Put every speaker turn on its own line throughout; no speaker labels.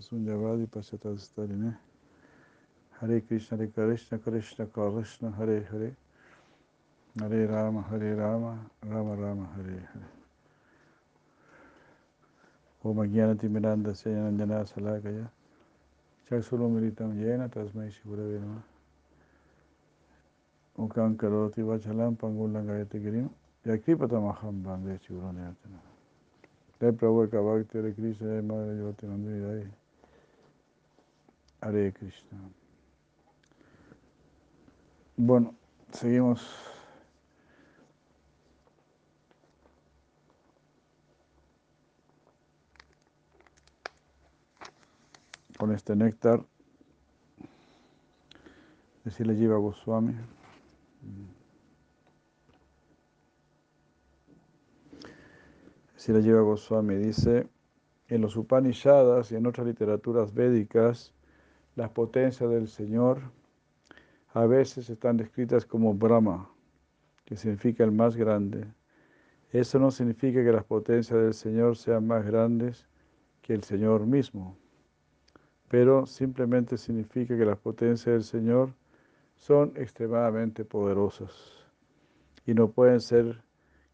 Sunyavadi Pashatastarine. Hare Krishna, Hare Krishna, Krishna Krishna, Hare Hare. Hare Rama, Hare Rama, Rama Rama, Hare Hare. Om Jnanati Miranda Sayanandana Salakaya. Chaksulumiritam Yena Tasmai Shivurave Nama. Ukam Karoti Vachalam Pangulam Gayati Girim. Yakripatamaham Bande Shivuranyatana. Jai Prabhu Kavakti Hare Krishna, Jai Madre Yoti Nandini Jai. Hare Krishna. Bueno, seguimos. Con este néctar de Sila Jiva Goswami. Sila Jiva Goswami dice, en los Upanishadas y en otras literaturas védicas, las potencias del Señor a veces están descritas como Brahma, que significa el más grande. Eso no significa que las potencias del Señor sean más grandes que el Señor mismo, pero simplemente significa que las potencias del Señor son extremadamente poderosas y no pueden ser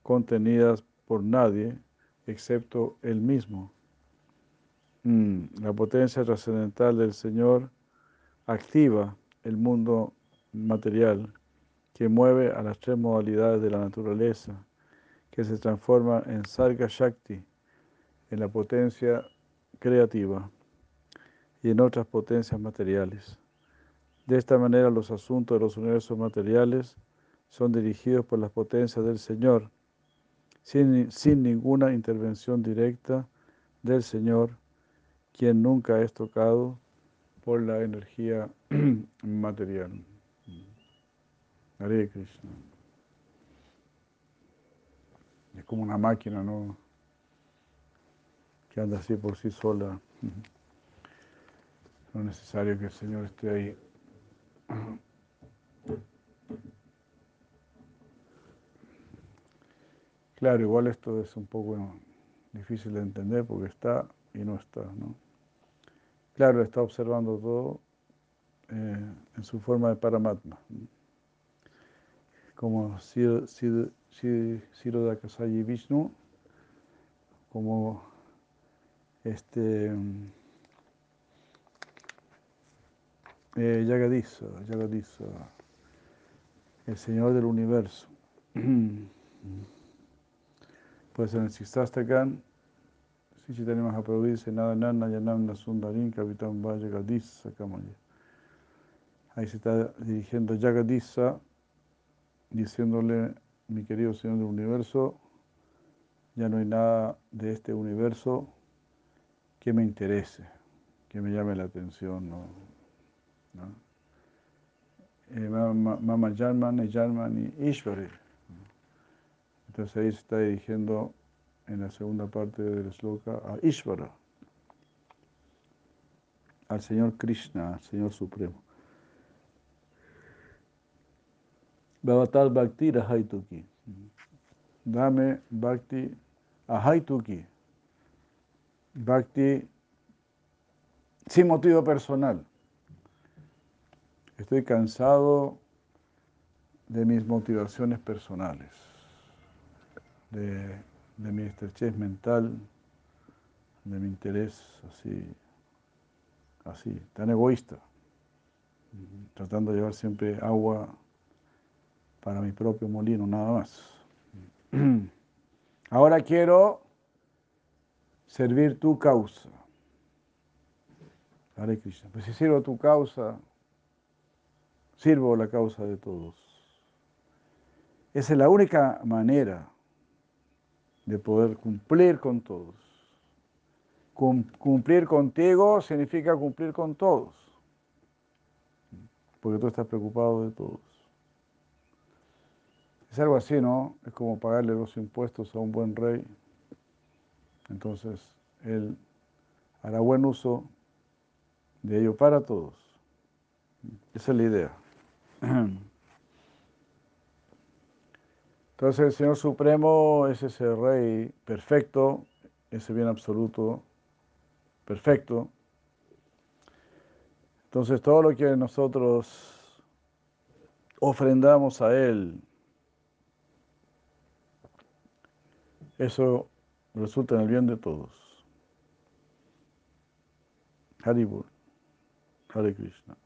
contenidas por nadie excepto Él mismo. La potencia trascendental del Señor activa el mundo material que mueve a las tres modalidades de la naturaleza, que se transforma en Sarga Shakti, en la potencia creativa y en otras potencias materiales. De esta manera los asuntos de los universos materiales son dirigidos por las potencias del Señor, sin, sin ninguna intervención directa del Señor, quien nunca es tocado por la energía material. Hare Krishna. Es como una máquina, ¿no? Que anda así por sí sola. No es necesario que el Señor esté ahí. Claro, igual esto es un poco difícil de entender porque está y no está, ¿no? Claro, está observando todo eh, en su forma de Paramatma. Como Sirodakasayi Vishnu, como este eh, Yagadisa, el Señor del Universo. Pues en el Sistastakan, si Chaitanya Mahaprabhu dice, nada nana yanam sundarin kavitam va Yagadisa kamaya. Ahí se está dirigiendo Yagadisa, diciéndole, mi querido Señor del Universo, ya no hay nada de este universo que me interese, que me llame la atención. ¿no? ¿No? Mama Yarman, Yarman y Ishvari. Entonces ahí se está dirigiendo en la segunda parte del sloka a Ishvara, al Señor Krishna, al Señor Supremo. Bhavatal Bhakti Rahaituki. Dame Bhakti Ahaituki. Bhakti sin motivo personal. Estoy cansado de mis motivaciones personales, de, de, mi estrechez mental, de mi interés así, así, tan egoísta, tratando de llevar siempre agua para mi propio molino, nada más. Ahora quiero servir tu causa. Hare Krishna. Pues si sirvo tu causa, sirvo la causa de todos. Esa es la única manera de poder cumplir con todos. Cumplir contigo significa cumplir con todos, porque tú estás preocupado de todos. Es algo así, ¿no? Es como pagarle los impuestos a un buen rey. Entonces, él hará buen uso de ello para todos. Esa es la idea. Entonces el Señor Supremo es ese Rey perfecto, ese bien absoluto, perfecto, Entonces todo lo que nosotros ofrendamos a Él, eso resulta en el bien de todos. Haribur, Hare Krishna.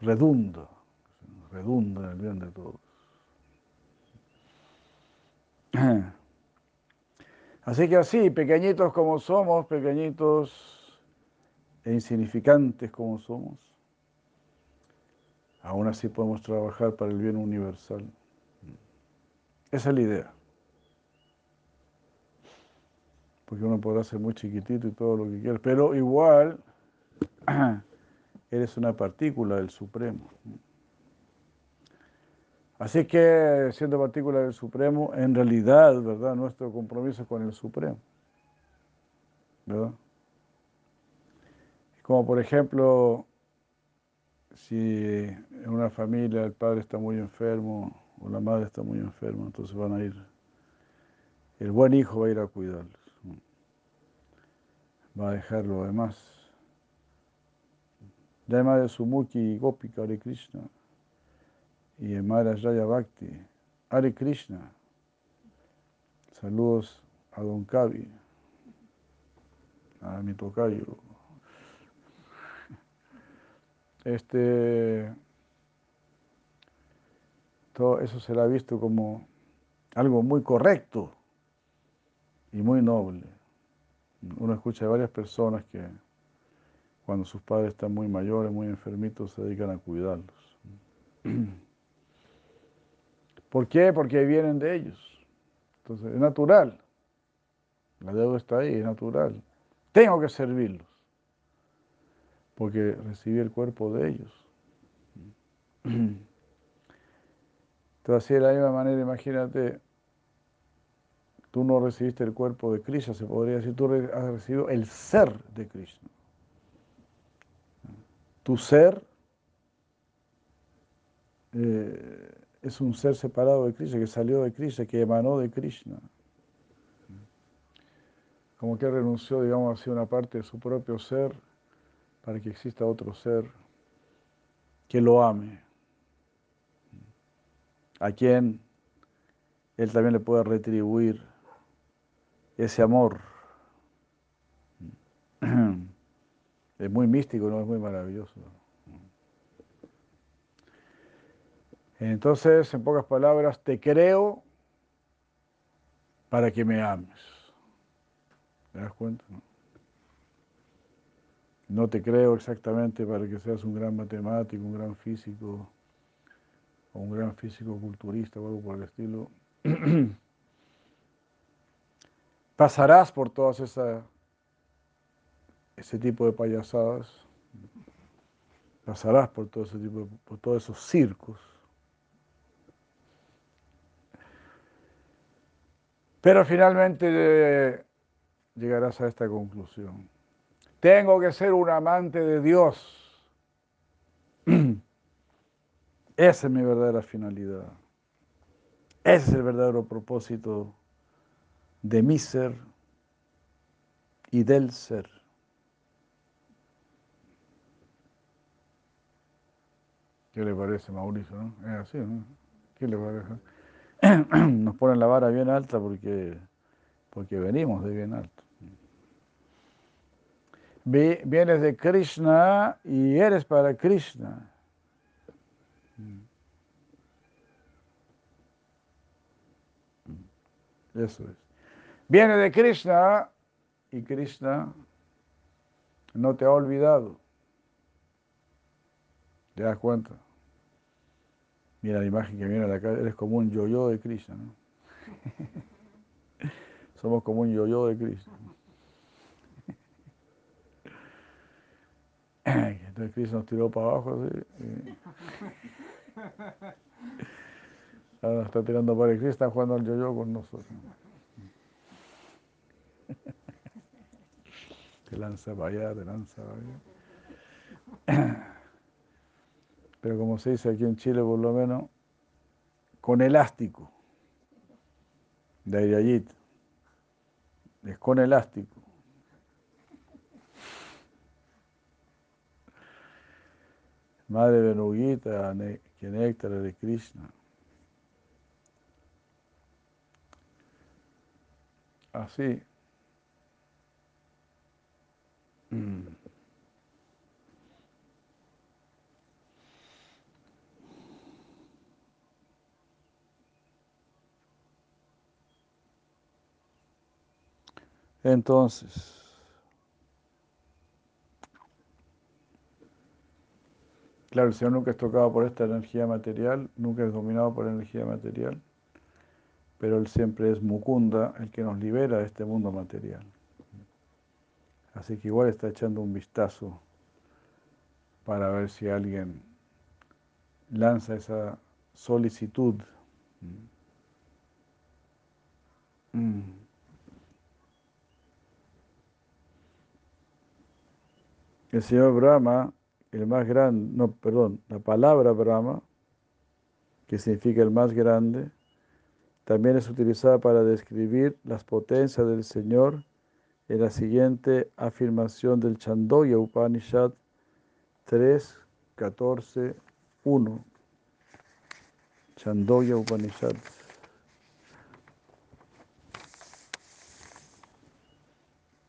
Redunda, redunda en el bien de todos. Así que así, pequeñitos como somos, pequeñitos e insignificantes como somos, aún así podemos trabajar para el bien universal. Esa es la idea. Porque uno podrá ser muy chiquitito y todo lo que quiera, pero igual eres una partícula del Supremo. Así que, siendo partícula del Supremo, en realidad, ¿verdad? Nuestro compromiso con el Supremo. ¿Verdad? Como por ejemplo, si en una familia el padre está muy enfermo o la madre está muy enferma, entonces van a ir, el buen hijo va a ir a cuidarlos. Va a dejarlo además. Llama de Sumuki Gopi Kare Krishna y Emara Raya Bhakti. Hare Krishna. Saludos a Don Kavi, a mi tocayo. Este, todo eso será visto como algo muy correcto y muy noble. Uno escucha de varias personas que cuando sus padres están muy mayores, muy enfermitos, se dedican a cuidarlos. ¿Por qué? Porque vienen de ellos. Entonces, es natural. La deuda está ahí, es natural. Tengo que servirlos. Porque recibí el cuerpo de ellos. Entonces, de la misma manera, imagínate, tú no recibiste el cuerpo de Krishna, se podría decir, tú has recibido el ser de Krishna. Tu ser eh, es un ser separado de Krishna, que salió de Krishna, que emanó de Krishna. Como que renunció, digamos así, una parte de su propio ser para que exista otro ser que lo ame, a quien él también le pueda retribuir ese amor. Es muy místico, ¿no? Es muy maravilloso. Entonces, en pocas palabras, te creo para que me ames. ¿Te das cuenta? No? te creo exactamente para que seas un gran matemático, un gran físico, o un gran físico culturista o algo por el estilo. Pasarás por todas esa, ese tipo de payasadas, pasarás por todo ese tipo, por todos esos circos Pero finalmente eh, llegarás a esta conclusión. Tengo que ser un amante de Dios. Esa es mi verdadera finalidad. Ese es el verdadero propósito de mi ser y del ser. ¿Qué le parece, Mauricio? No? Es así, ¿no? ¿Qué le parece? nos ponen la vara bien alta porque, porque venimos de bien alto. Vienes de Krishna y eres para Krishna. Eso es. Viene de Krishna y Krishna no te ha olvidado. ¿Te das cuenta? Mira la imagen que viene de acá, eres como un yo-yo de Krishna, ¿no? Somos como un yo-yo de Krishna. Entonces Krishna nos tiró para abajo así. Ahora nos está tirando para el Krishna, está jugando al yo-yo con nosotros. Te lanza para allá, te lanza para allá pero como se dice aquí en Chile por lo menos, con elástico, de Ayayit, es con elástico. Madre Benugita, que néctar de Krishna. Así. Mm. Entonces, claro, el Señor nunca es tocado por esta energía material, nunca es dominado por energía material, pero Él siempre es Mukunda, el que nos libera de este mundo material. Así que igual está echando un vistazo para ver si alguien lanza esa solicitud. Mm. El señor Brahma, el más grande, no, perdón, la palabra Brahma, que significa el más grande, también es utilizada para describir las potencias del Señor en la siguiente afirmación del Chandoya Upanishad 3, 14, 1. Chandoya Upanishad.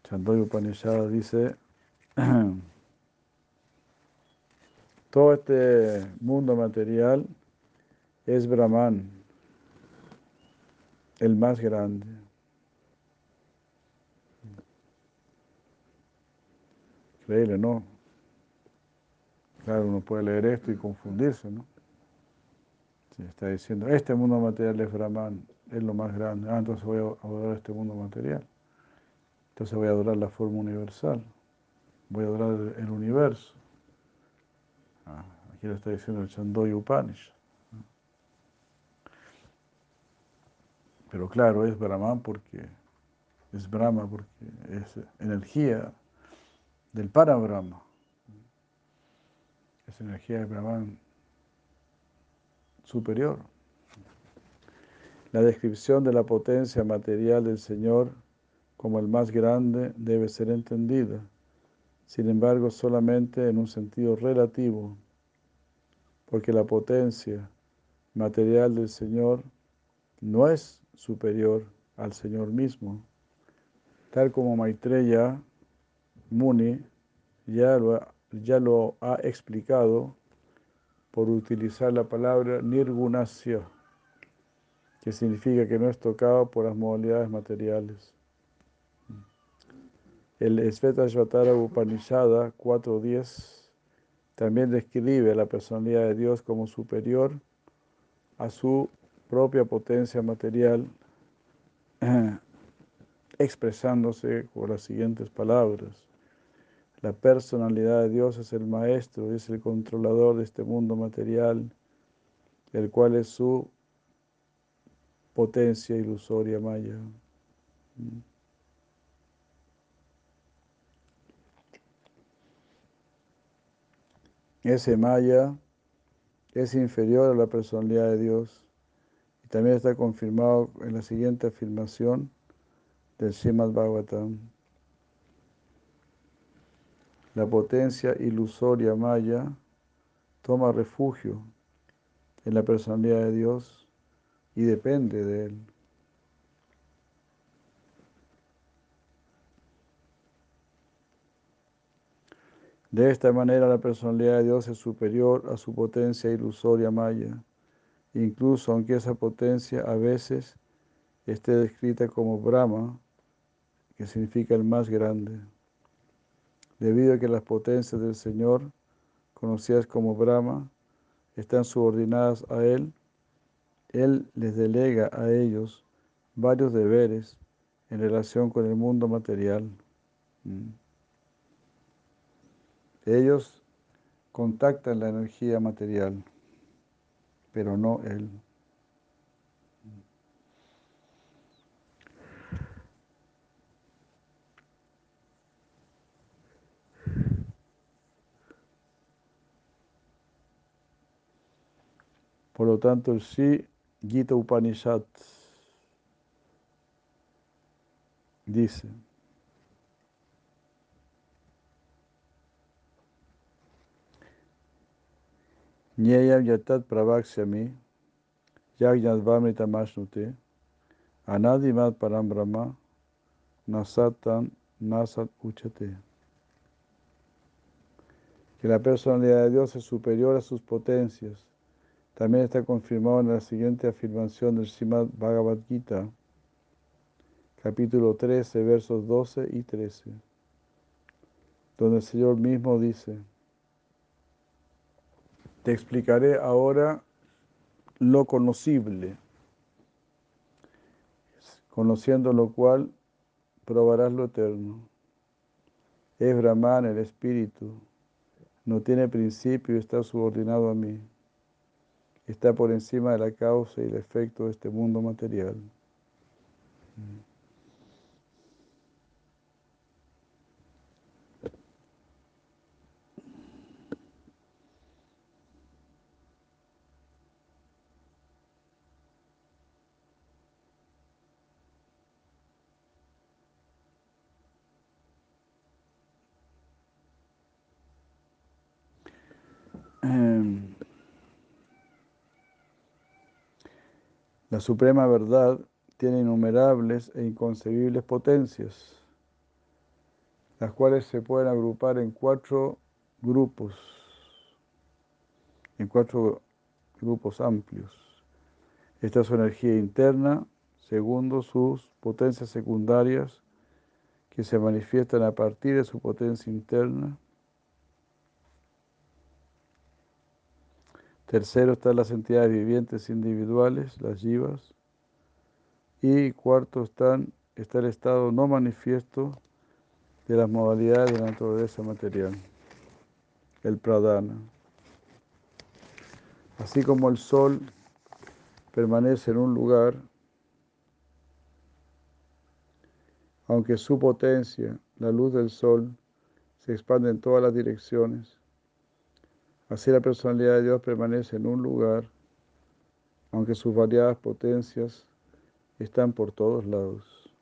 Chandoya Upanishad dice Todo este mundo material es Brahman, el más grande. Increíble, ¿no? Claro, uno puede leer esto y confundirse, ¿no? Sí, está diciendo, este mundo material es Brahman, es lo más grande. Ah, entonces voy a adorar este mundo material. Entonces voy a adorar la forma universal. Voy a adorar el universo. Ah, aquí lo está diciendo el Chandoy Upanish. Pero claro, es Brahman porque es Brahma porque es energía del Parabrahma. Es energía de Brahman superior. La descripción de la potencia material del Señor como el más grande debe ser entendida sin embargo solamente en un sentido relativo, porque la potencia material del Señor no es superior al Señor mismo, tal como Maitreya Muni ya lo, ya lo ha explicado por utilizar la palabra nirgunasya, que significa que no es tocado por las modalidades materiales. El Shvatara Upanishada 4.10 también describe la personalidad de Dios como superior a su propia potencia material, expresándose con las siguientes palabras. La personalidad de Dios es el maestro, es el controlador de este mundo material, el cual es su potencia ilusoria maya. Ese Maya es inferior a la personalidad de Dios. Y también está confirmado en la siguiente afirmación del Srimad Bhagavatam. La potencia ilusoria Maya toma refugio en la personalidad de Dios y depende de Él. De esta manera la personalidad de Dios es superior a su potencia ilusoria maya, incluso aunque esa potencia a veces esté descrita como Brahma, que significa el más grande. Debido a que las potencias del Señor, conocidas como Brahma, están subordinadas a Él, Él les delega a ellos varios deberes en relación con el mundo material. Mm. Ellos contactan la energía material, pero no él. Por lo tanto, el Sri Gita Upanishad dice, Nyeyam yatat pravaksyami yagyadvamritamashnute anadimat param brahma nasatan nasat uchate. Que la personalidad de Dios es superior a sus potencias. También está confirmado en la siguiente afirmación del Srimad Bhagavad Gita, capítulo 13, versos 12 y 13, donde el Señor mismo dice, te explicaré ahora lo conocible, conociendo lo cual probarás lo eterno. Es Brahman el espíritu, no tiene principio y está subordinado a mí. Está por encima de la causa y el efecto de este mundo material. La suprema verdad tiene innumerables e inconcebibles potencias, las cuales se pueden agrupar en cuatro grupos, en cuatro grupos amplios. Esta es su energía interna, segundo, sus potencias secundarias, que se manifiestan a partir de su potencia interna. Tercero están las entidades vivientes individuales, las yivas. Y cuarto está el estado no manifiesto de las modalidades de la naturaleza material, el pradana. Así como el sol permanece en un lugar, aunque su potencia, la luz del sol, se expande en todas las direcciones, Así la personalidad de Dios permanece en un lugar, aunque sus variadas potencias están por todos lados.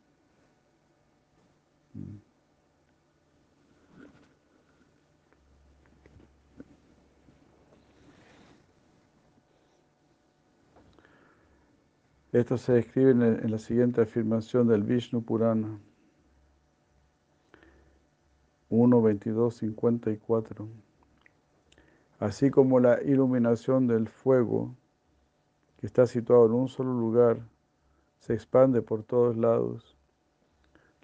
Esto se describe en la siguiente afirmación del Vishnu Purana 1, 22, 54 así como la iluminación del fuego, que está situado en un solo lugar, se expande por todos lados.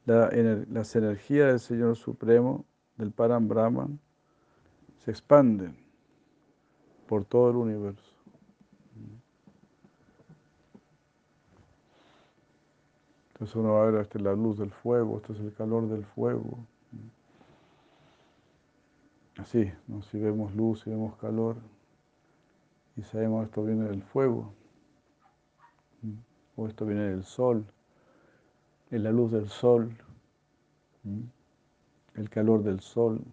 las energías del Señor Supremo, del Param Brahman, se expanden por todo el universo. Entonces uno va a ver, esta es la luz del fuego, este es el calor del fuego. Así, si vemos luz, si vemos calor, y sabemos esto viene del fuego, o esto viene del sol, en la luz del sol, el calor del sol.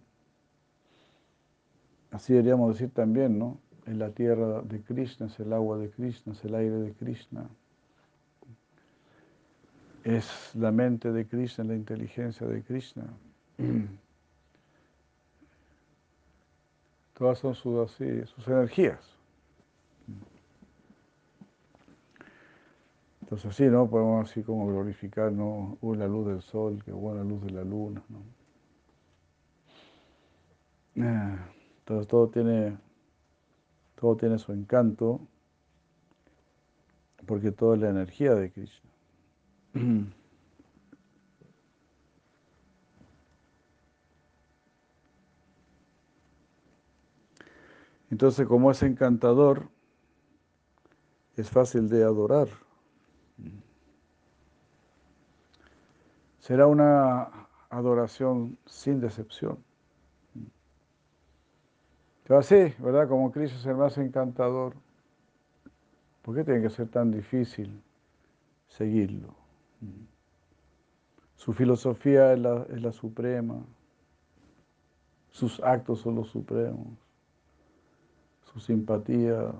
Así deberíamos decir también, ¿no? En la tierra de Krishna, es el agua de Krishna, es el aire de Krishna. Es la mente de Krishna, la inteligencia de Krishna. Todas son sus, así, sus energías. Entonces así, ¿no? Podemos así como glorificar, ¿no? Uy, la luz del sol, qué buena luz de la luna, entonces todo tiene, todo tiene su encanto, porque todo es la energía de Krishna. Entonces, como es encantador, es fácil de adorar. Será una adoración sin decepción. Pero así, ¿verdad? Como Cristo es el más encantador, ¿por qué tiene que ser tan difícil seguirlo? Su filosofía es la, es la suprema, sus actos son los supremos su simpatía,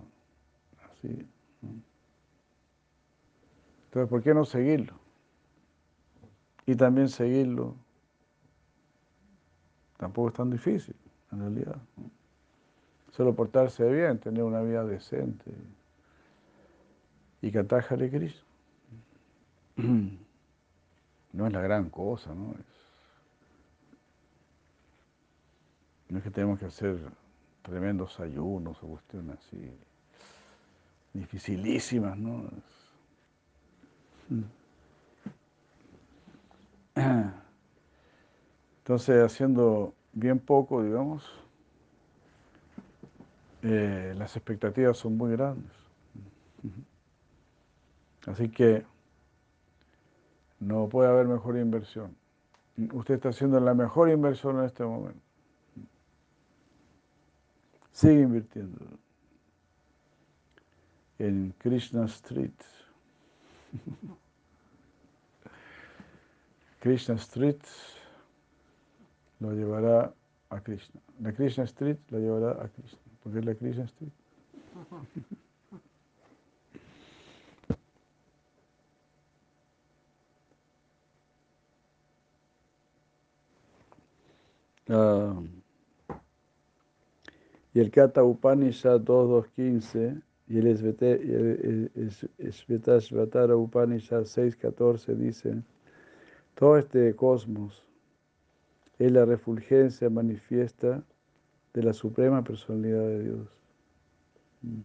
así. Entonces, ¿por qué no seguirlo? Y también seguirlo tampoco es tan difícil, en realidad. solo portarse bien, tener una vida decente y cantar Hare Krishna. No es la gran cosa, ¿no? Es, no es que tenemos que hacer tremendos ayunos o cuestiones así dificilísimas, ¿no? Entonces, haciendo bien poco, digamos, eh, las expectativas son muy grandes. Así que no puede haber mejor inversión. Usted está haciendo la mejor inversión en este momento. Sigue invirtiendo en Krishna Street. Krishna Street lo llevará a Krishna. La Krishna Street lo llevará a Krishna, porque es la Krishna Street. Uh, y el Kata Upanishad 2215 y el Svetashvatara Upanishad 614 dice, todo este cosmos es la refulgencia manifiesta de la suprema personalidad de Dios. Mm.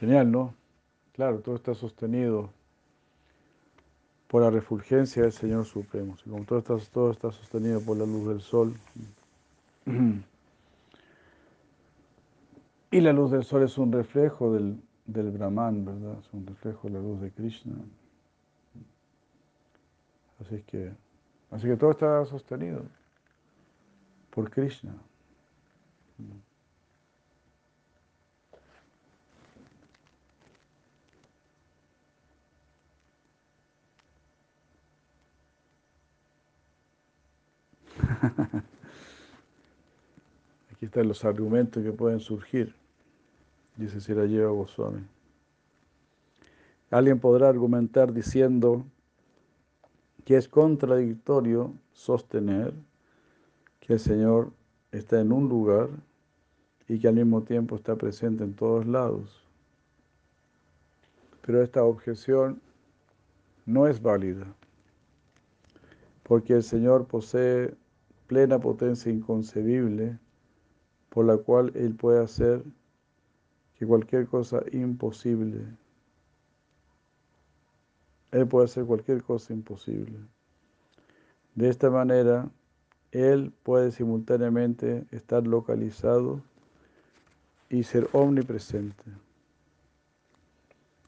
Genial, ¿no? Claro, todo está sostenido por la refulgencia del Señor Supremo. como todo está, todo está sostenido por la luz del sol. Y la luz del sol es un reflejo del, del Brahman, ¿verdad? Es un reflejo de la luz de Krishna. Así que, así que todo está sostenido por Krishna. Aquí están los argumentos que pueden surgir, dice Sirayeva Goswami. Alguien podrá argumentar diciendo que es contradictorio sostener que el Señor está en un lugar y que al mismo tiempo está presente en todos lados. Pero esta objeción no es válida, porque el Señor posee plena potencia inconcebible por la cual Él puede hacer que cualquier cosa imposible, Él puede hacer cualquier cosa imposible. De esta manera, Él puede simultáneamente estar localizado y ser omnipresente.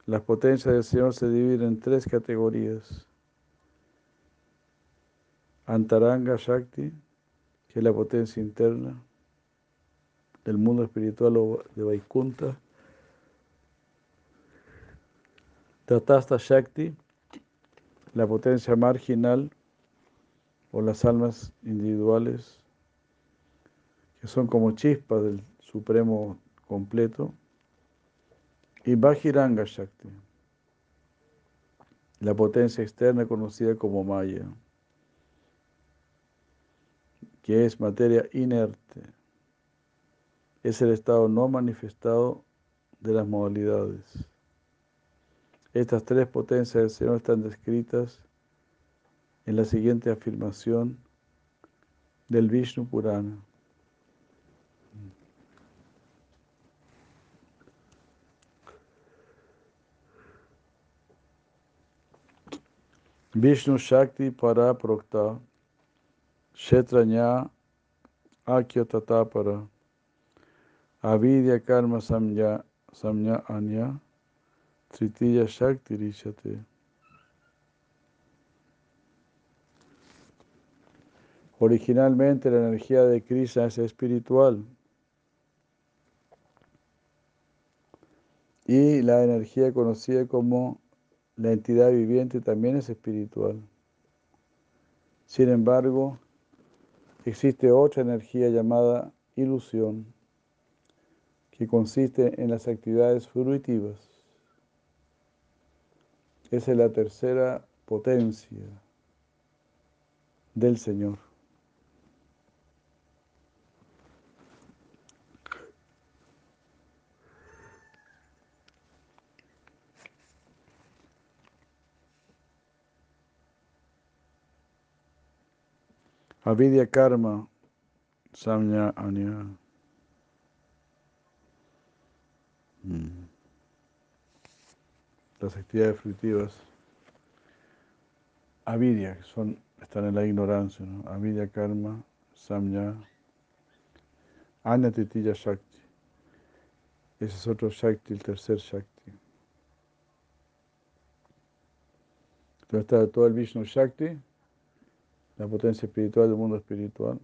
Las potencias del Señor se dividen en tres categorías. Antaranga Shakti, que es la potencia interna del mundo espiritual de Vaikunta. Tatasta Shakti, la potencia marginal o las almas individuales que son como chispas del Supremo completo. Y Bajiranga Shakti, la potencia externa conocida como Maya que es materia inerte. Es el estado no manifestado de las modalidades. Estas tres potencias del Señor están descritas en la siguiente afirmación del Vishnu Purana. Vishnu Shakti para Kshetranya Akya Tatapara Avidya Karma Samya, samya Anya Tritiya Shakti Rishate Originalmente la energía de Krishna es espiritual y la energía conocida como la entidad viviente también es espiritual. Sin embargo, existe otra energía llamada ilusión, que consiste en las actividades fruitivas. Esa es la tercera potencia del Señor. Avidya karma, samya anya. Mm. Las actividades fruitivas. Avidya, son, están en la ignorancia, ¿no? Avidya karma, samya, anya titiya shakti. Ese es otro shakti, el tercer shakti. Entonces está todo el Vishnu Shakti, la potencia espiritual del mundo espiritual,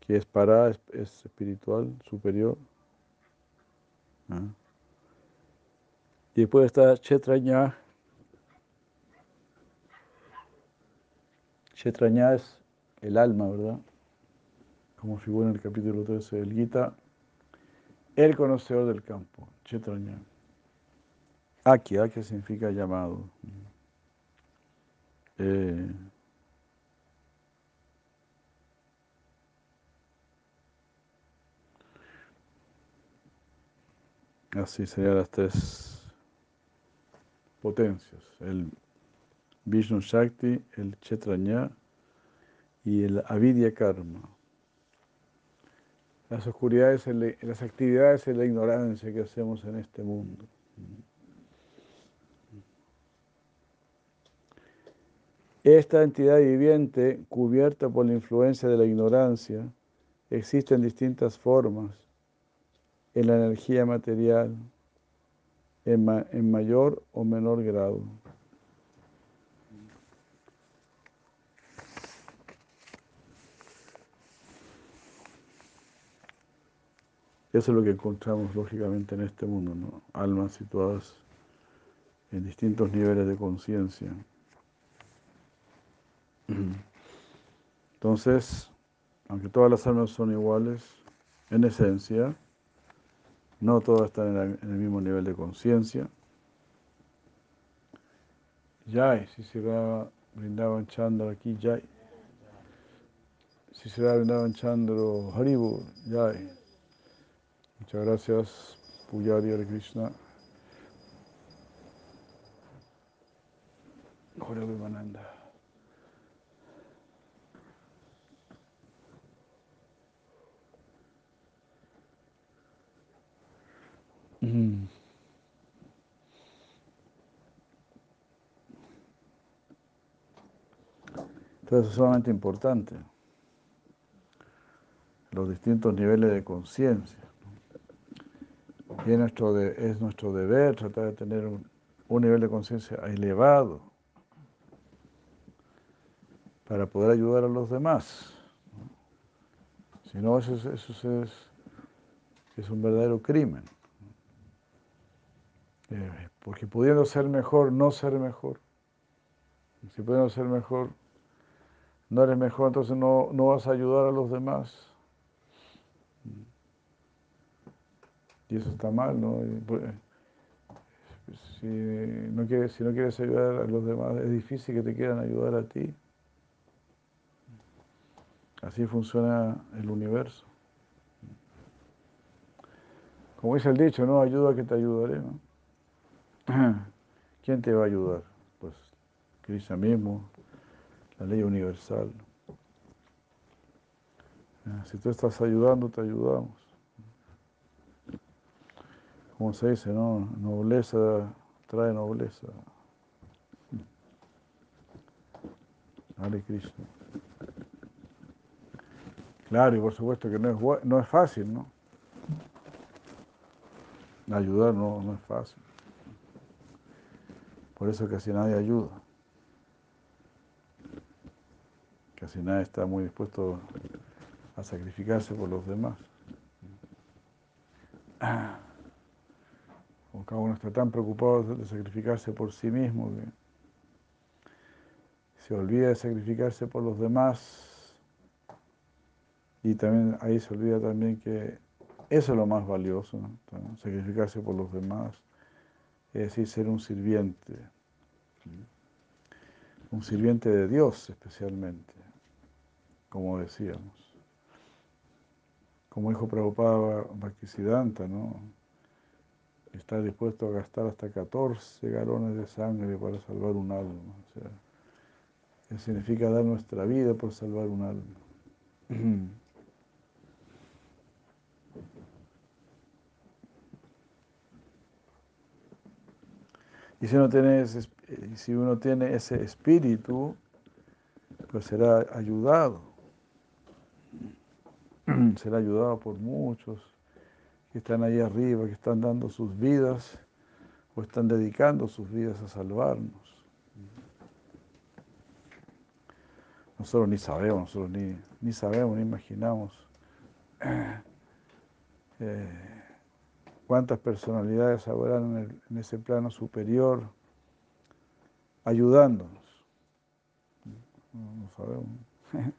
que es para, es, espiritual, superior. ¿ah? Y después está Chetraña. Chetraña es el alma, ¿verdad? Como figura en el capítulo 13 del Gita. El conocedor del campo, Chetraña. Aki, Aki significa llamado. Eh, Así serían las tres potencias, el Vishnu Shakti, el Chetranya y el Avidya Karma. Las oscuridades, las actividades y la ignorancia que hacemos en este mundo. Esta entidad viviente, cubierta por la influencia de la ignorancia, existe en distintas formas en la energía material en, mayor o menor grado. Eso es lo que encontramos lógicamente en este mundo, ¿no? Almas situadas en distintos niveles de conciencia. Entonces, aunque todas las almas son iguales, en esencia, no todas están en, el mismo nivel de conciencia. Yay, si se va brindaban Chandra aquí, Yay. Si se va brindaban Chandra Haribu, Yay. Muchas gracias, Puyari Hare Krishna. Entonces es sumamente importante. Los distintos niveles de conciencia. Y es nuestro, es nuestro deber tratar de tener un, nivel de conciencia elevado para poder ayudar a los demás. Si no, eso, eso es, es un verdadero crimen. Eh, porque pudiendo ser mejor, no ser mejor. Si pudiendo ser mejor, no eres mejor, entonces no, vas a ayudar a los demás. Y eso está mal, ¿no? Pues, si no, quieres, si no quieres ayudar a los demás, es difícil que te quieran ayudar a ti. Así funciona el universo. Como dice el dicho, ¿no? Ayuda que te ayudaré, ¿no? ¿Quién te va a ayudar? Pues Krishna mismo, la ley universal. Ah, si tú estás ayudando, te ayudamos. Como se dice, ¿no? Nobleza trae nobleza. Hare Krishna. Claro, y por supuesto que no es, no es fácil, ¿no? Ayudar no, no es fácil. Por eso casi nadie ayuda. Casi nadie está muy dispuesto a sacrificarse por los demás. Como cada uno está tan preocupado de sacrificarse por sí mismo que se olvida de sacrificarse por los demás y también ahí se olvida también que eso es lo más valioso, sacrificarse por los demás es decir, ser un sirviente. un sirviente de Dios especialmente, como decíamos. Como dijo Prabhupada Bhaktisiddhanta, ¿no? Está dispuesto a gastar hasta 14 galones de sangre para salvar un alma. O sea, significa dar nuestra vida por salvar un alma. Y si uno tiene ese, espíritu, pues será ayudado. Será ayudado por muchos que están ahí arriba, que están dando sus vidas o están dedicando sus vidas a salvarnos. Nosotros ni sabemos, nosotros ni, ni sabemos, ni imaginamos eh, cuántas personalidades habrán en, ese plano superior ayudándonos. No, sabemos.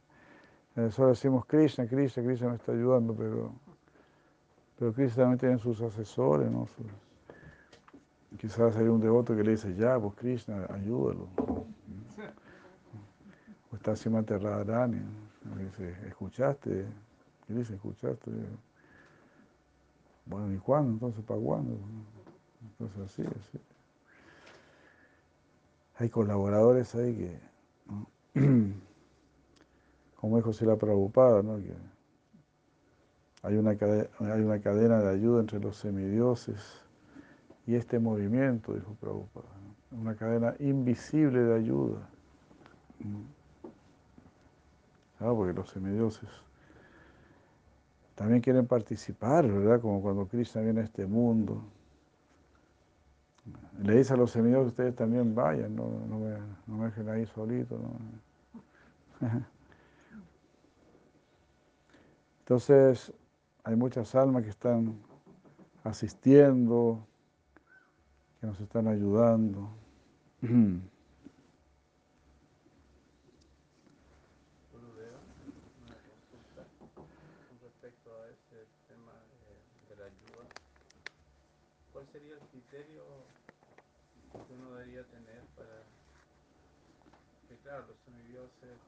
Nosotros decimos Krishna, Krishna, Krishna me está ayudando, pero, pero Krishna también tiene sus asesores, ¿no? quizás hay un devoto que le dice, ya, pues Krishna, ayúdalo. O está Simate Radharani, dice, ¿escuchaste? Y dice, ¿escuchaste? Bueno, ¿y cuándo? Entonces, ¿para cuándo? Entonces, así, así. Hay colaboradores ahí que, como dijo la Prabhupada, ¿no? que hay una, cadena, hay una cadena de ayuda entre los semidioses y este movimiento, dijo Prabhupada, una cadena invisible de ayuda. Claro, porque los semidioses también quieren participar, ¿verdad? Como cuando Krishna viene a este mundo. Le dice a los que ustedes también vayan, no, me, dejen ahí solito. Entonces, hay muchas almas que están asistiendo, que nos están ayudando.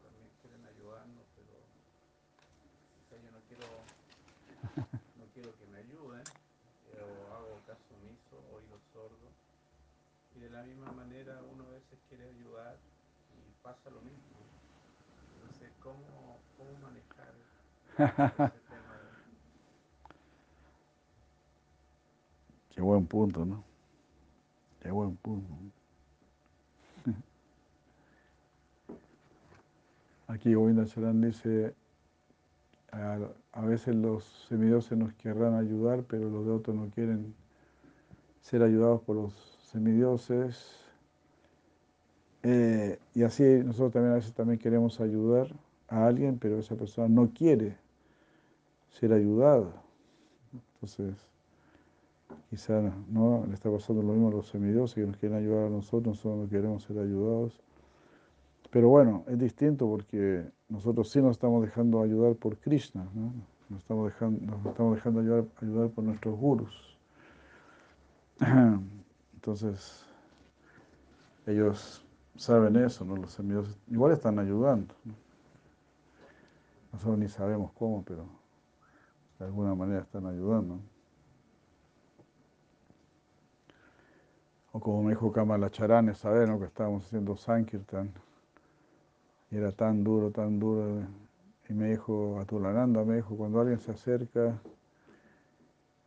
también quieren ayudarnos, pero yo no quiero, no quiero que me ayuden, o hago caso omiso, oído sordo. Y de la misma manera uno a veces quiere ayudar y pasa lo mismo. Entonces, ¿cómo, cómo manejar tema?
Qué buen punto, ¿no? Qué buen punto. Aquí Govinda Charan dice, a, veces los semidioses nos querrán ayudar, pero los de otros no quieren ser ayudados por los semidioses. Eh, y así nosotros también a veces también queremos ayudar a alguien, pero esa persona no quiere ser ayudada. Entonces, quizá no le está pasando lo mismo a los semidioses que nos quieren ayudar a nosotros, nosotros no queremos ser ayudados. Pero bueno, es distinto porque nosotros sí nos estamos dejando ayudar por Krishna, ¿no? nos, estamos dejando, nos estamos dejando ayudar, ayudar por nuestros gurus. Entonces, ellos saben eso, ¿no? Los amigos igual están ayudando. Nosotros ni sabemos cómo, pero de alguna manera están ayudando. O como me dijo Kamala Charane, saber ¿no? que estábamos haciendo Sankirtan y era tan duro, tan duro. Y me dijo, Atulananda, me dijo, cuando alguien se acerca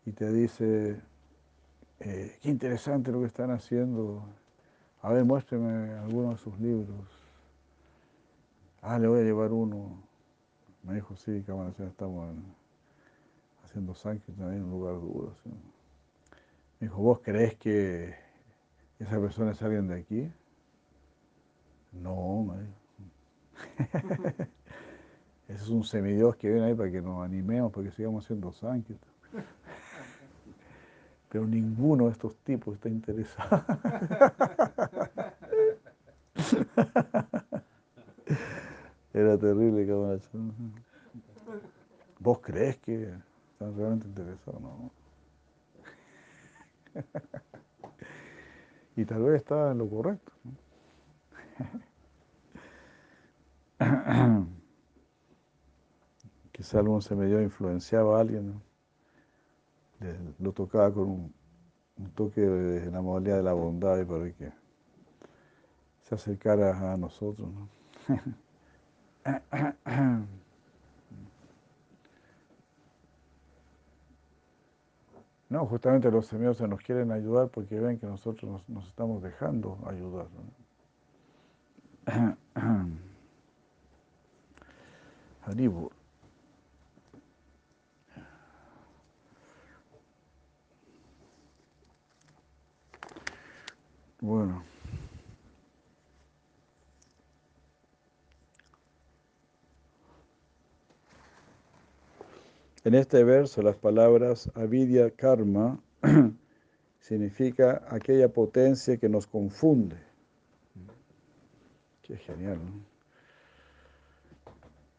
y te dice, eh, qué interesante lo que están haciendo, a ver, muéstreme alguno de sus libros. Ah, le voy a llevar uno. Me dijo, sí, ya estamos haciendo también en un lugar duro. Me dijo, ¿vos crees que esa persona es alguien de aquí? No. Ese es un semidios que viene ahí para que nos animemos, para que sigamos haciendo sangre. Pero ninguno de estos tipos está interesado. Era terrible, cabrón. ¿Vos crees que están realmente interesados? No. Y tal vez está en lo correcto. Quizá alguno se medio influenciaba a alguien, lo tocaba con un, toque de la modalidad de la bondad y para que se acercara a nosotros. No, justamente los semillas se nos quieren ayudar porque ven que nosotros nos, estamos dejando ayudar. Bueno. En este verso las palabras avidya karma significa aquella potencia que nos confunde. Qué genial, ¿no?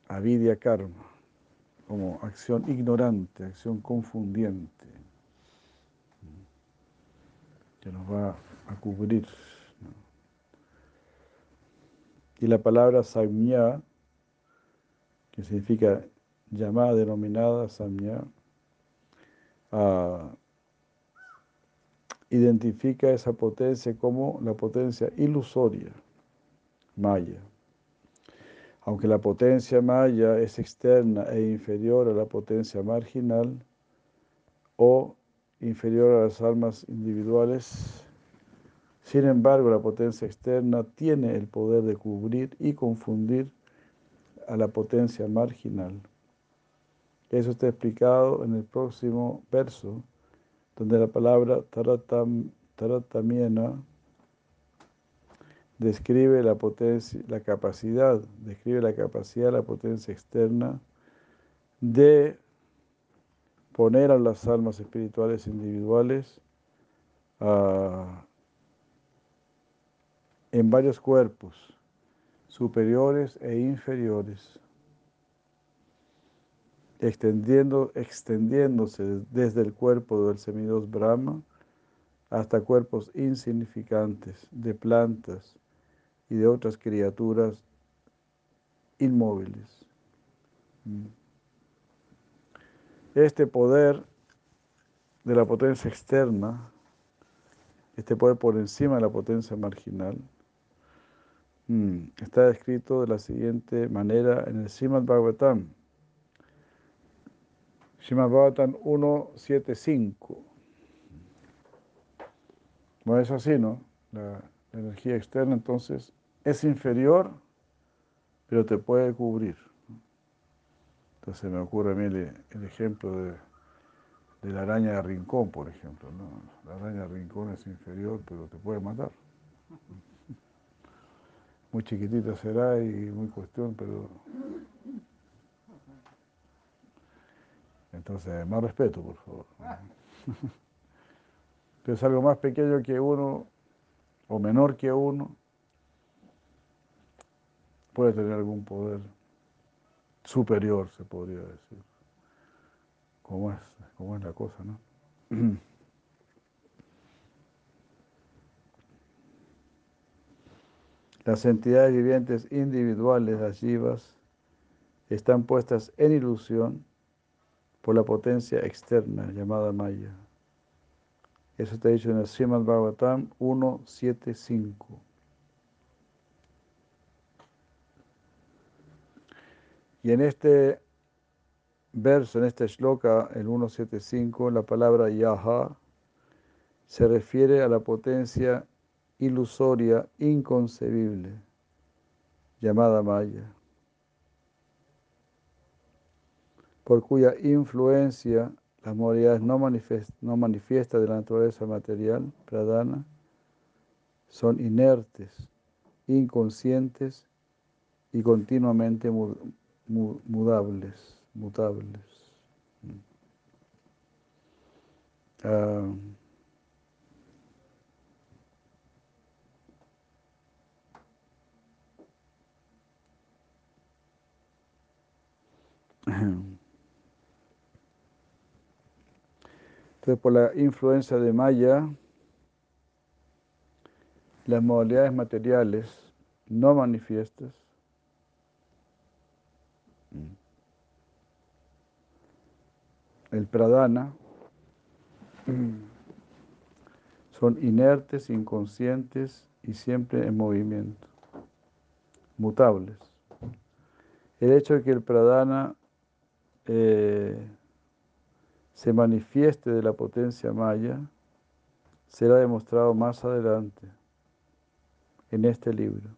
Avidya karma, como acción ignorante, acción confundiente, que nos va a cubrir. Y la palabra samya, que significa llamada, denominada samya, ah, identifica esa potencia como la potencia ilusoria, maya. Aunque la potencia maya es externa e inferior a la potencia marginal o inferior a las almas individuales, sin embargo la potencia externa tiene el poder de cubrir y confundir a la potencia marginal. Eso está explicado en el próximo verso, donde la palabra taratam, taratamiena describe la potencia, la capacidad, describe la capacidad, la potencia externa de poner a las almas espirituales individuales ah, en varios cuerpos, superiores e inferiores extendiendo, extendiéndose desde el cuerpo del semidios Brahma hasta cuerpos insignificantes de plantas y de otras criaturas inmóviles. Mm. Este poder de la potencia externa, este poder por encima de la potencia marginal, mm, está descrito de la siguiente manera en el Srimad Bhagavatam Shimad 175. Bueno, es así, ¿no? La, energía externa entonces es inferior, pero te puede cubrir. Entonces me ocurre a mí el, ejemplo de, la araña de rincón, por ejemplo. ¿no? La araña de rincón es inferior, pero te puede matar. Muy chiquitita será y muy cuestión, pero Entonces, más respeto, por favor. Pero es algo más pequeño que uno o menor que uno, puede tener algún poder superior, se podría decir. ¿Cómo es, cómo es la cosa, no? Las entidades vivientes individuales, las yivas, están puestas en ilusión por la potencia externa llamada Maya. Eso está dicho en el Srimad Bhagavatam 1.7.5. Y en este verso, en este shloka, el 1.7.5, la palabra Yaha se refiere a la potencia ilusoria, inconcebible, llamada Maya. Por cuya influencia las modalidades no, no manifiestas de la naturaleza material, pradana, son inertes, inconscientes y continuamente mudables, mutables. Ah, Entonces, por la influencia de Maya, las modalidades materiales no manifiestas el pradana son inertes, inconscientes y siempre en movimiento, mutables. El hecho de que el pradana eh, se manifieste de la potencia maya será demostrado más adelante en este libro.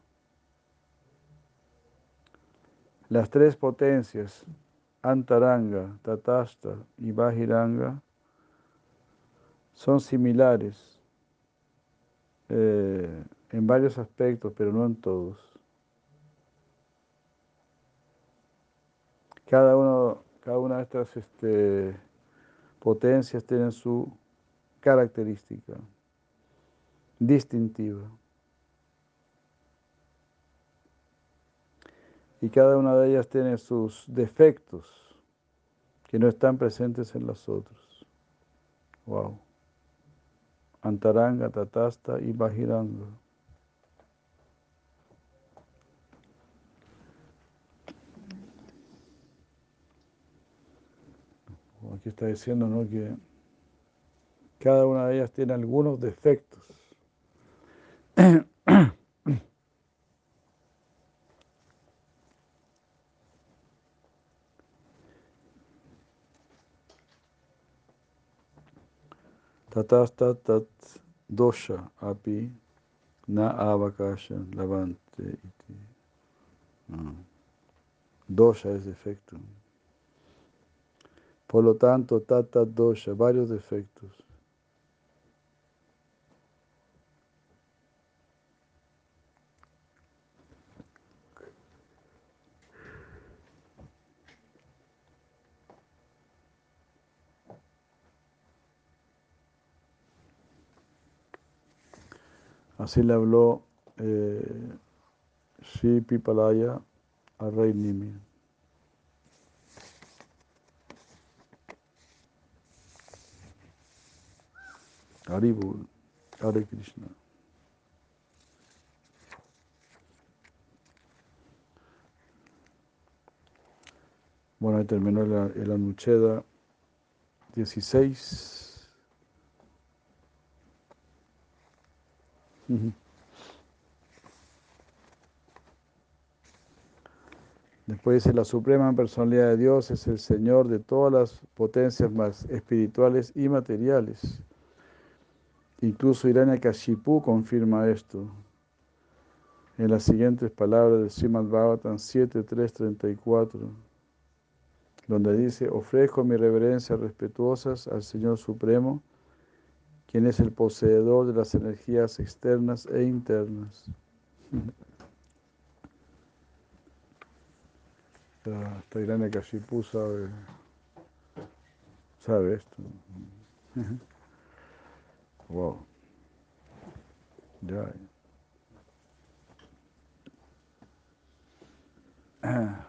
Las tres potencias, Antaranga, Tatasta y Bahiranga, son similares eh, en varios aspectos, pero no en todos. Cada, uno, cada una de estas este, potencias tiene su característica distintiva. Y cada una de ellas tiene sus defectos que no están presentes en las otras. Wow. Antaranga, Tatasta y Bajiranga. Aquí está diciendo ¿no? que cada una de ellas tiene algunos defectos. Tatasta tat dosha api na avakasha lavante iti. Ah. Dosha es defecto. Por lo tanto, tata dosha, varios defectos. Así le habló eh, Sri Pipalaya al rey Nimi. Haribul, Hare Krishna. Bueno, ahí terminó el, el Anucheda 16. Ujú. Después dice, la suprema personalidad de Dios es el Señor de todas las potencias más espirituales y materiales. Incluso Hiranyakashipu confirma esto en las siguientes palabras de Srimad Bhavatan 7.3.34, donde dice, ofrezco mis reverencias respetuosas al Señor Supremo, quien es el poseedor de las energías externas e internas. Hasta Hiranyakashipu sabe, sabe esto. Wow. Ya.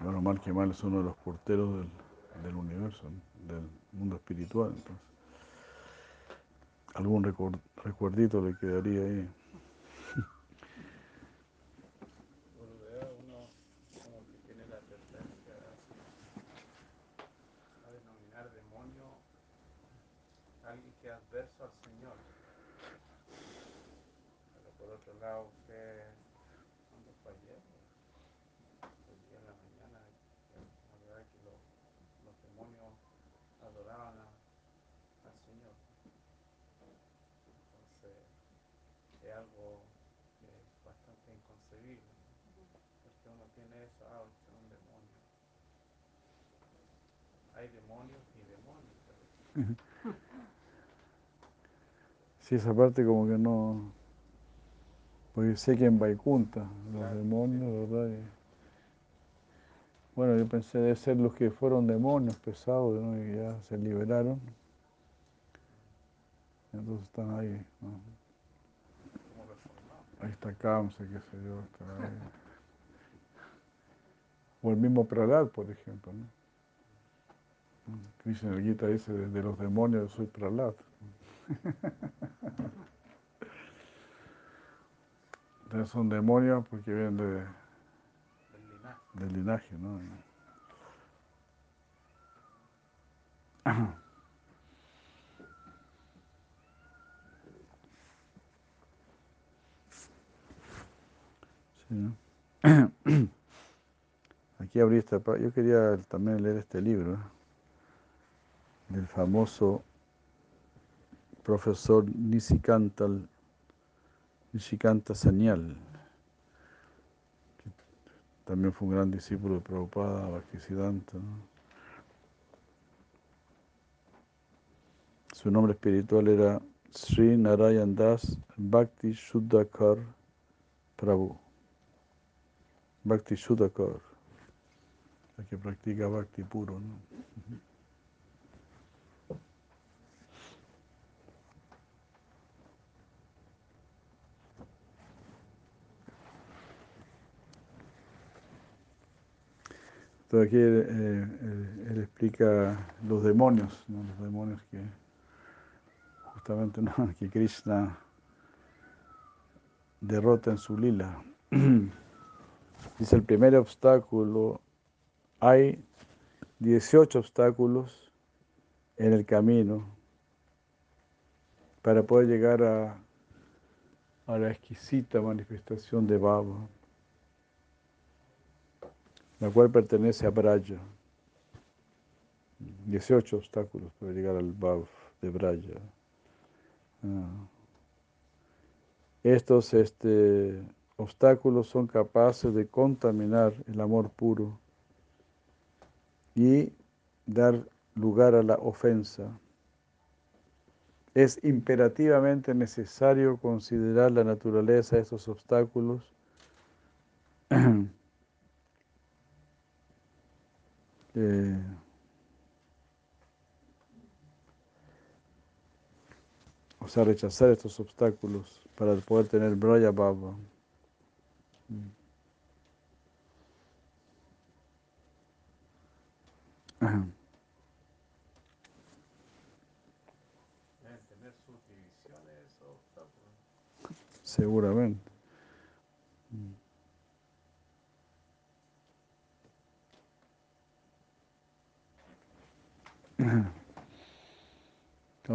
Bueno, mal que mal es uno de los porteros del, del universo, del mundo espiritual. Entonces. Algún recuer- recuerdito le quedaría ahí.
Gurudeva, uno como que tiene la tendencia a denominar demonio a alguien que es adverso al Señor. Usted, cuando fue ayer, el día en la mañana, la verdad que los, demonios adoraban al Señor. Entonces, es algo que es bastante inconcebible. Porque uno tiene eso, ah, es un demonio. Hay demonios y demonios.
Sí, esa parte como que no... Porque sé que en Vaikunta, los
Claro,
demonios, ¿verdad? Y- bueno, yo pensé de ser los que fueron demonios pesados, ¿no? Y ya se liberaron. Entonces están ahí. Ahí está Kamsa, qué sé yo, está ahí. O el mismo Prahlad, por ejemplo, ¿no? Krishna Gita dice, de, los demonios soy Prahlad. son demonios porque vienen de,
del linaje.
del linaje, ¿no? Sí, ¿no? Aquí abrí esta Yo quería también leer este libro ¿eh? del famoso profesor Nisikanta, Nishikanta Sanyal, que también fue un gran discípulo de Prabhupada, Bhaktisiddhanta. ¿no? Su nombre espiritual era Sri Narayan Das Bhakti Shuddhakar Prabhu. Bhakti Shuddhakar, el que practica Bhakti puro. ¿no? Entonces aquí él, eh, él- explica los demonios, los demonios que justamente que Krishna derrota en su lila. Dice el primer obstáculo, hay 18 obstáculos en el camino para poder llegar a, a la exquisita manifestación de Baba, la cual pertenece a Braya. 18 obstáculos para llegar al Bhav de Braya. Ah. Estos este, obstáculos son capaces de contaminar el amor puro y dar lugar a la ofensa. Es imperativamente necesario considerar la naturaleza de estos obstáculos eh, o sea, rechazar estos obstáculos para poder tener Braya Baba. Ajá.
Esos obstáculos.
Seguramente.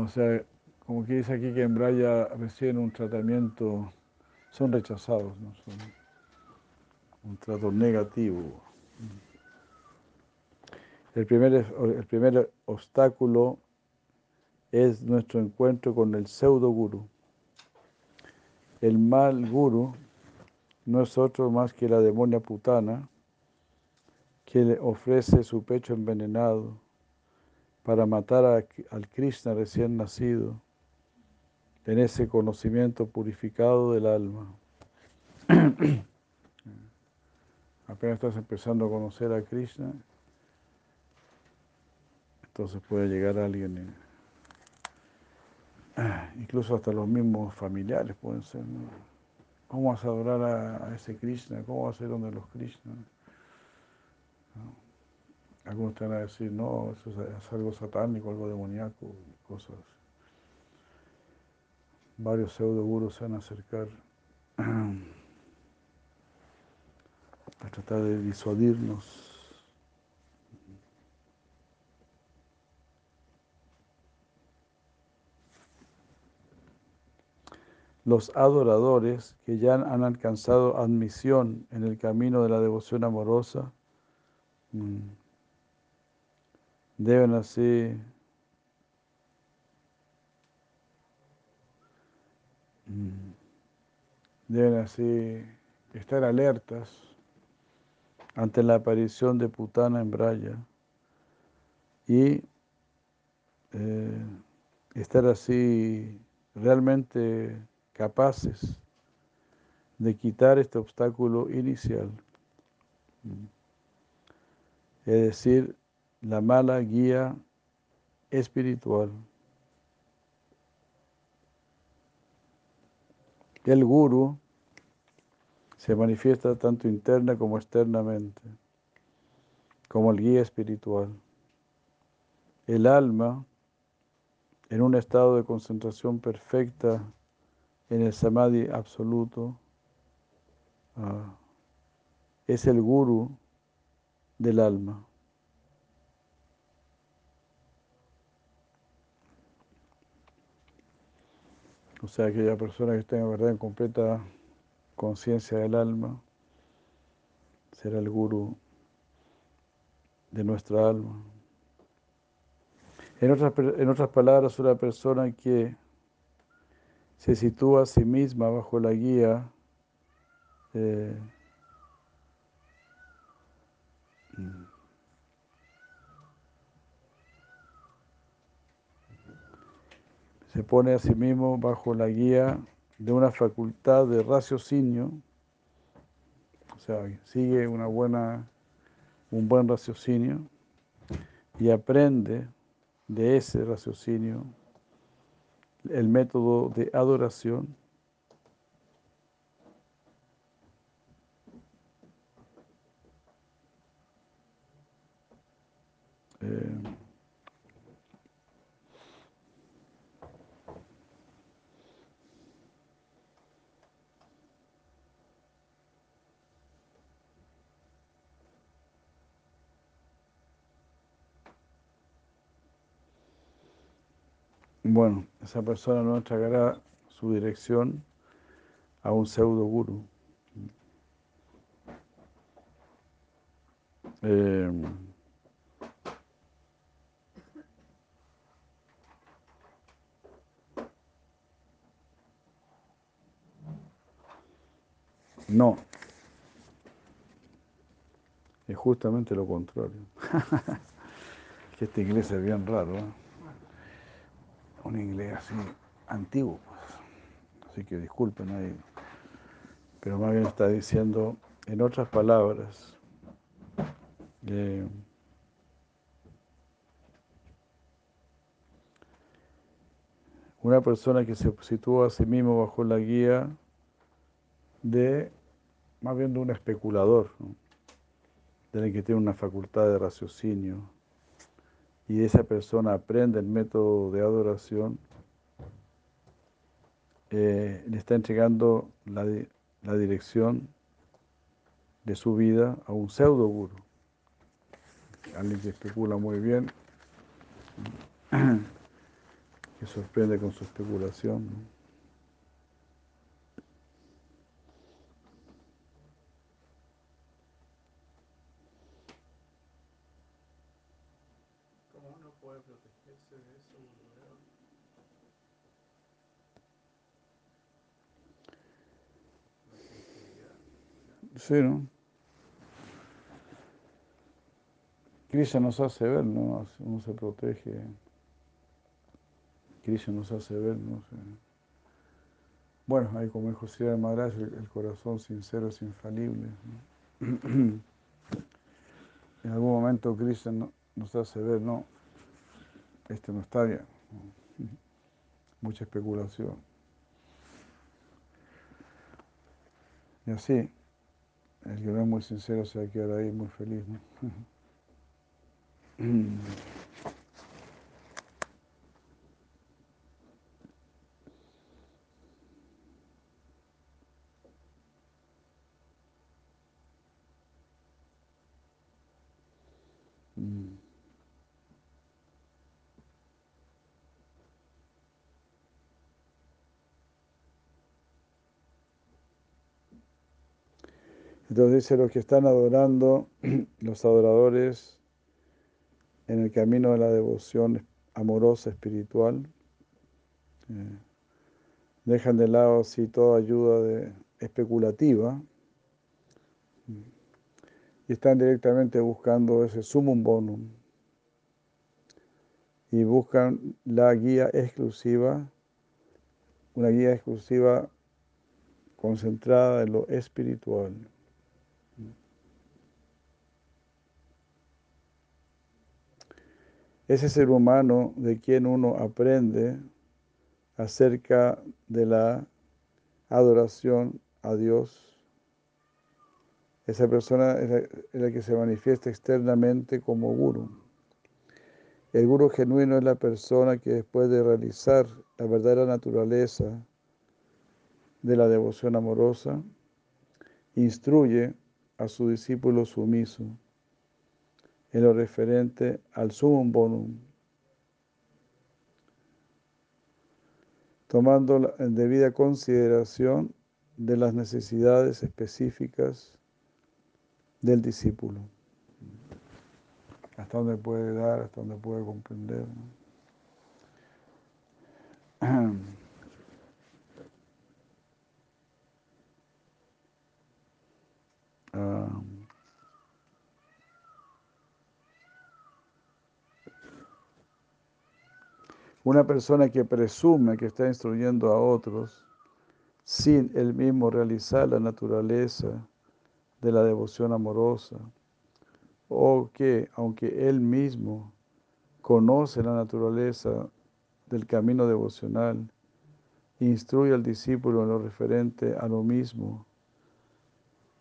Sea, como que dice aquí que en Braya reciben un tratamiento, son rechazados, ¿no? Son un trato negativo. El primer, el primer obstáculo es nuestro encuentro con el pseudo guru. El mal guru no es otro más que la demonia putana que le ofrece su pecho envenenado para matar al Krishna recién nacido en ese conocimiento purificado del alma. Apenas estás empezando a conocer a Krishna, entonces puede llegar alguien, incluso hasta los mismos familiares pueden ser. ¿no? ¿Cómo vas a adorar a, ese Krishna? ¿Cómo vas a ir donde los Krishna? Algunos te van a decir, no, eso es, algo satánico, algo demoníaco, cosas. Varios pseudo gurus se van a acercar a tratar de disuadirnos. Los adoradores que ya han alcanzado admisión en el camino de la devoción amorosa mm, deben así mm, deben así estar alertas ante la aparición de Putana en Braya y eh, estar así realmente capaces de quitar este obstáculo inicial, Mm. es decir, la mala guía espiritual. El guru se manifiesta tanto interna como externamente, como el guía espiritual. El alma, en un estado de concentración perfecta en el samadhi absoluto, ah, es el guru del alma. O sea, aquella persona que tenga verdad en completa conciencia del alma será el guru de nuestra alma. En otras, en otras palabras, una persona que se sitúa a sí misma bajo la guía eh, se pone a sí mismo bajo la guía de una facultad de raciocinio, o sea, sigue una buena, un buen raciocinio y aprende de ese raciocinio el método de adoración. Eh, bueno, esa persona no entregará su dirección a un pseudo guru. Eh, No. Es justamente lo contrario. que este inglés es bien raro. ¿eh? Un inglés así antiguo, pues. Así que disculpen ahí. Pero más bien está diciendo, en otras palabras, una persona que se sitúa a sí mismo bajo la guía de, más bien de un especulador, de que tiene una facultad de raciocinio, y esa persona aprende el método de adoración, eh, le está entregando la, la, dirección de su vida a un pseudo guru, alguien que especula muy bien, que sorprende con su especulación. ¿No? Krishna nos hace ver, ¿no? Uno se protege. Krishna nos hace ver, ¿no? Bueno, ahí como dijo Sri Maharaj, el, corazón sincero es infalible. en algún momento Krishna nos hace ver, no, este no está bien. Mucha especulación. Y así, el que no es muy sincero se va a quedar ahí muy feliz. ¿no? Entonces dice, los que están adorando, los adoradores en el camino de la devoción amorosa, espiritual, eh, dejan de lado así toda ayuda de, especulativa y están directamente buscando ese sumum bonum y buscan la guía exclusiva, una guía exclusiva concentrada en lo espiritual. Ese ser humano de quien uno aprende acerca de la adoración a Dios. Esa persona es la, que se manifiesta externamente como guru. El guru genuino es la persona que después de realizar la verdadera naturaleza de la devoción amorosa, instruye a su discípulo sumiso en lo referente al sumum bonum, tomando la debida consideración de las necesidades específicas del discípulo. Hasta dónde puede dar, hasta dónde puede comprender. Ah. Una persona que presume que está instruyendo a otros sin él mismo realizar la naturaleza de la devoción amorosa, o que, aunque él mismo conoce la naturaleza del camino devocional, instruye al discípulo en lo referente a lo mismo,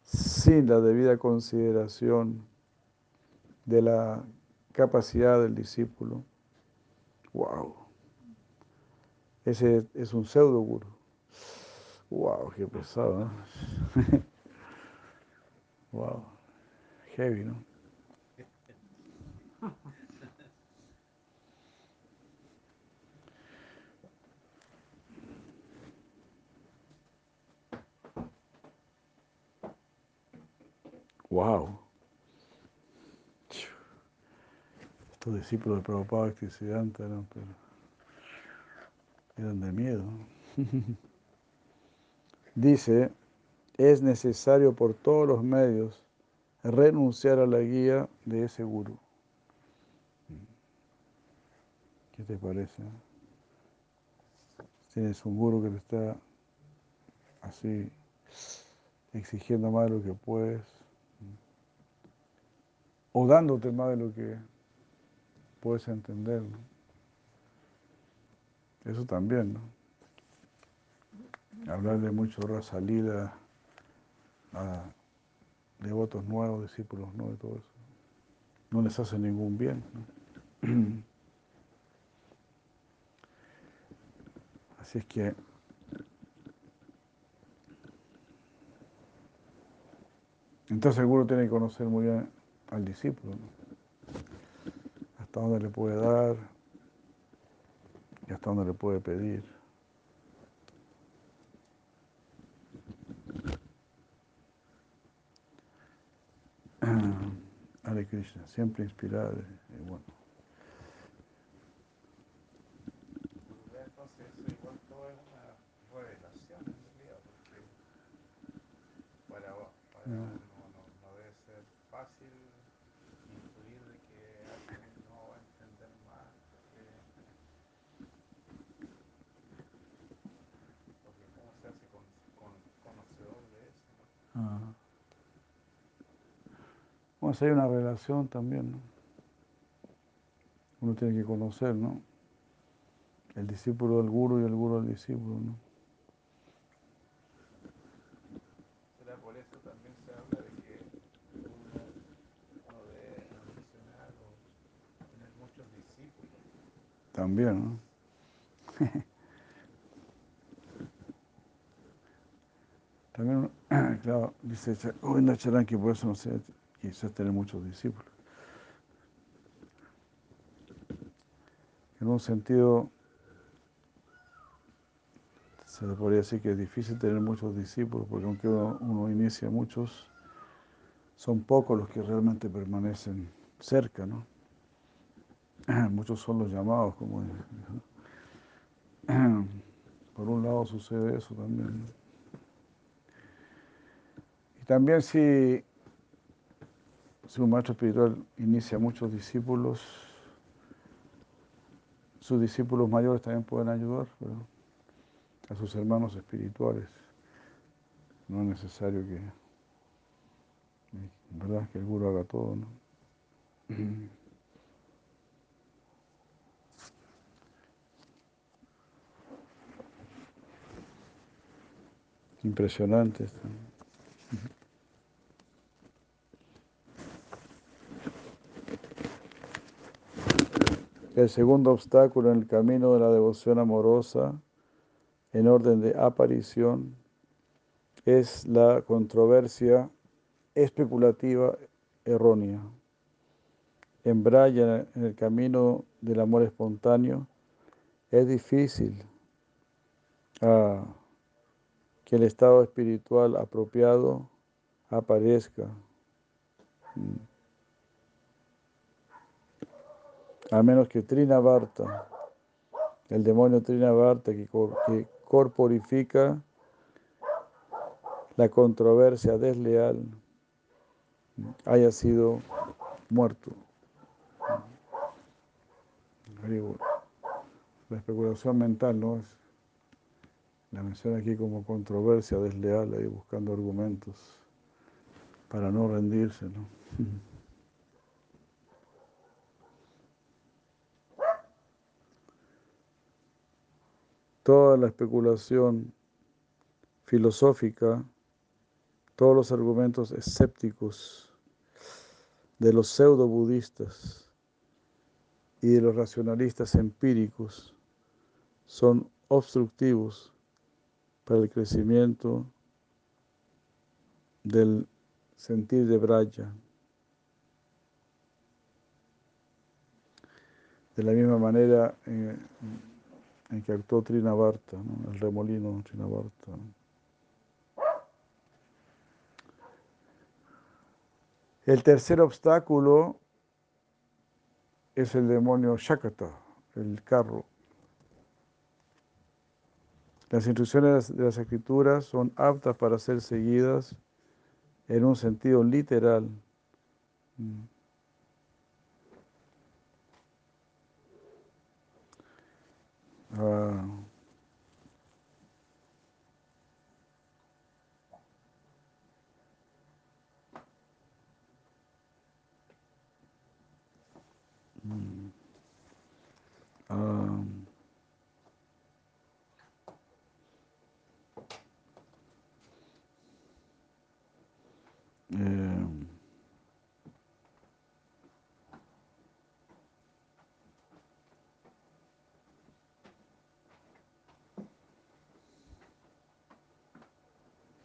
sin la debida consideración de la capacidad del discípulo. ¡Wow! Ese es un pseudo guru. ¡Wow! ¡Qué pesado! ¡Wow! Heavy, ¿no? Wow. Estos discípulos de Prabhupada Estudiantes eran, pero eran de miedo. Dice, es necesario por todos los medios renunciar a la guía de ese gurú. ¿Qué te parece? Tienes un gurú que te está así exigiendo más de lo que puedes o dándote más de lo que puedes entender. Eso también, ¿no? Hablarle mucho de salida a devotos nuevos, discípulos nuevos y todo eso. No les hace ningún bien. Así es que entonces seguro tiene que conocer muy bien al discípulo, hasta dónde le puede dar y hasta dónde le puede pedir. Hare Krishna, siempre inspirado y bueno.
Entonces, eso igual todo es una revelación en realidad, porque para, para
No.
uno no, no debe ser fácil intuir de que alguien no va a entender más, porque, porque cómo se hace con, con- conocedor de eso. ¿no?
Ah. Bueno, si hay una relación también, ¿no? Uno tiene que conocer, ¿no? El discípulo del guru y el guru del discípulo, ¿no?
Será por eso también se habla de que uno, uno debe ambicionar o tener muchos discípulos.
También, ¿no? También, claro, dice Govinda Charan que por eso no sé, quizás tener muchos discípulos. En un sentido, se podría decir que es difícil tener muchos discípulos, porque aunque uno, inicia muchos, son pocos los que realmente permanecen cerca, ¿no? Muchos son los llamados, como ¿no? Por un lado sucede eso también. Y también si, si un maestro espiritual inicia muchos discípulos, sus discípulos mayores también pueden ayudar pero a sus hermanos espirituales. No es necesario que, ¿verdad? que el guru haga todo, ¿no? Impresionante esto. El segundo obstáculo en el camino de la devoción amorosa, en orden de aparición, es la controversia especulativa errónea. En Braya, en el camino del amor espontáneo, es difícil que el estado espiritual apropiado aparezca. A menos que Trinavarta, el demonio Trinavarta que, que corporifica la controversia desleal, haya sido muerto. La especulación mental no es la menciona aquí como controversia desleal, ahí buscando argumentos para no rendirse. ¿no? Toda la especulación filosófica, todos los argumentos escépticos de los pseudo budistas y de los racionalistas empíricos son obstructivos para el crecimiento del sentir de Braya. De la misma manera que actuó Trinavarta, el remolino Trinavarta. El tercer obstáculo es el demonio Shakata, el carro. Las instrucciones de las escrituras son aptas para ser seguidas en un sentido literal. Ah. Mm. Ah. Eh,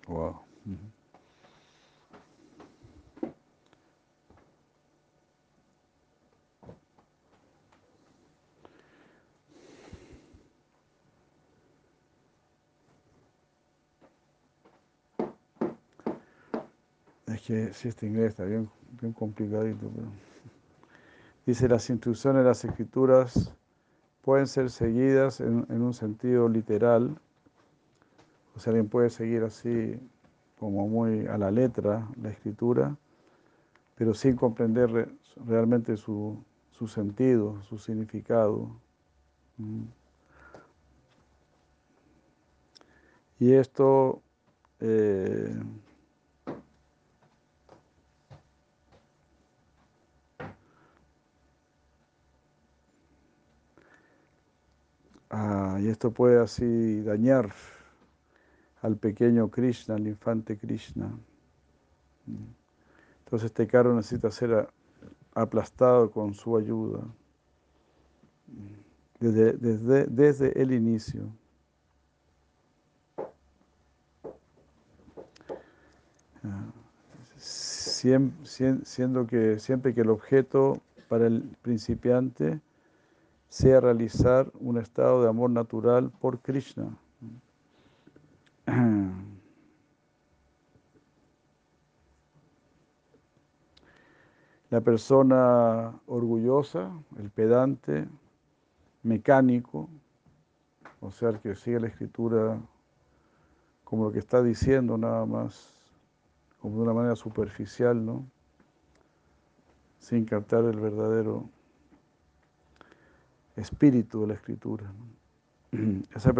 wow. Es que si este inglés está bien, complicadito. Dice, las instrucciones de las escrituras pueden ser seguidas en, en, un sentido literal. O sea, alguien puede seguir así como muy a la letra la escritura, pero sin comprender realmente su, su sentido, su significado. ¿Mm? Y esto... Eh, Ah, y esto puede así dañar al pequeño Krishna, al infante Krishna. Entonces este carro necesita ser aplastado con su ayuda desde, desde, desde el inicio. Siendo que siempre que el objeto para el principiante sea realizar un estado de amor natural por Krishna. La persona orgullosa, el pedante, mecánico, o sea, el que sigue la escritura como lo que está diciendo nada más, como de una manera superficial, ¿no? Sin captar el verdadero espíritu de la escritura.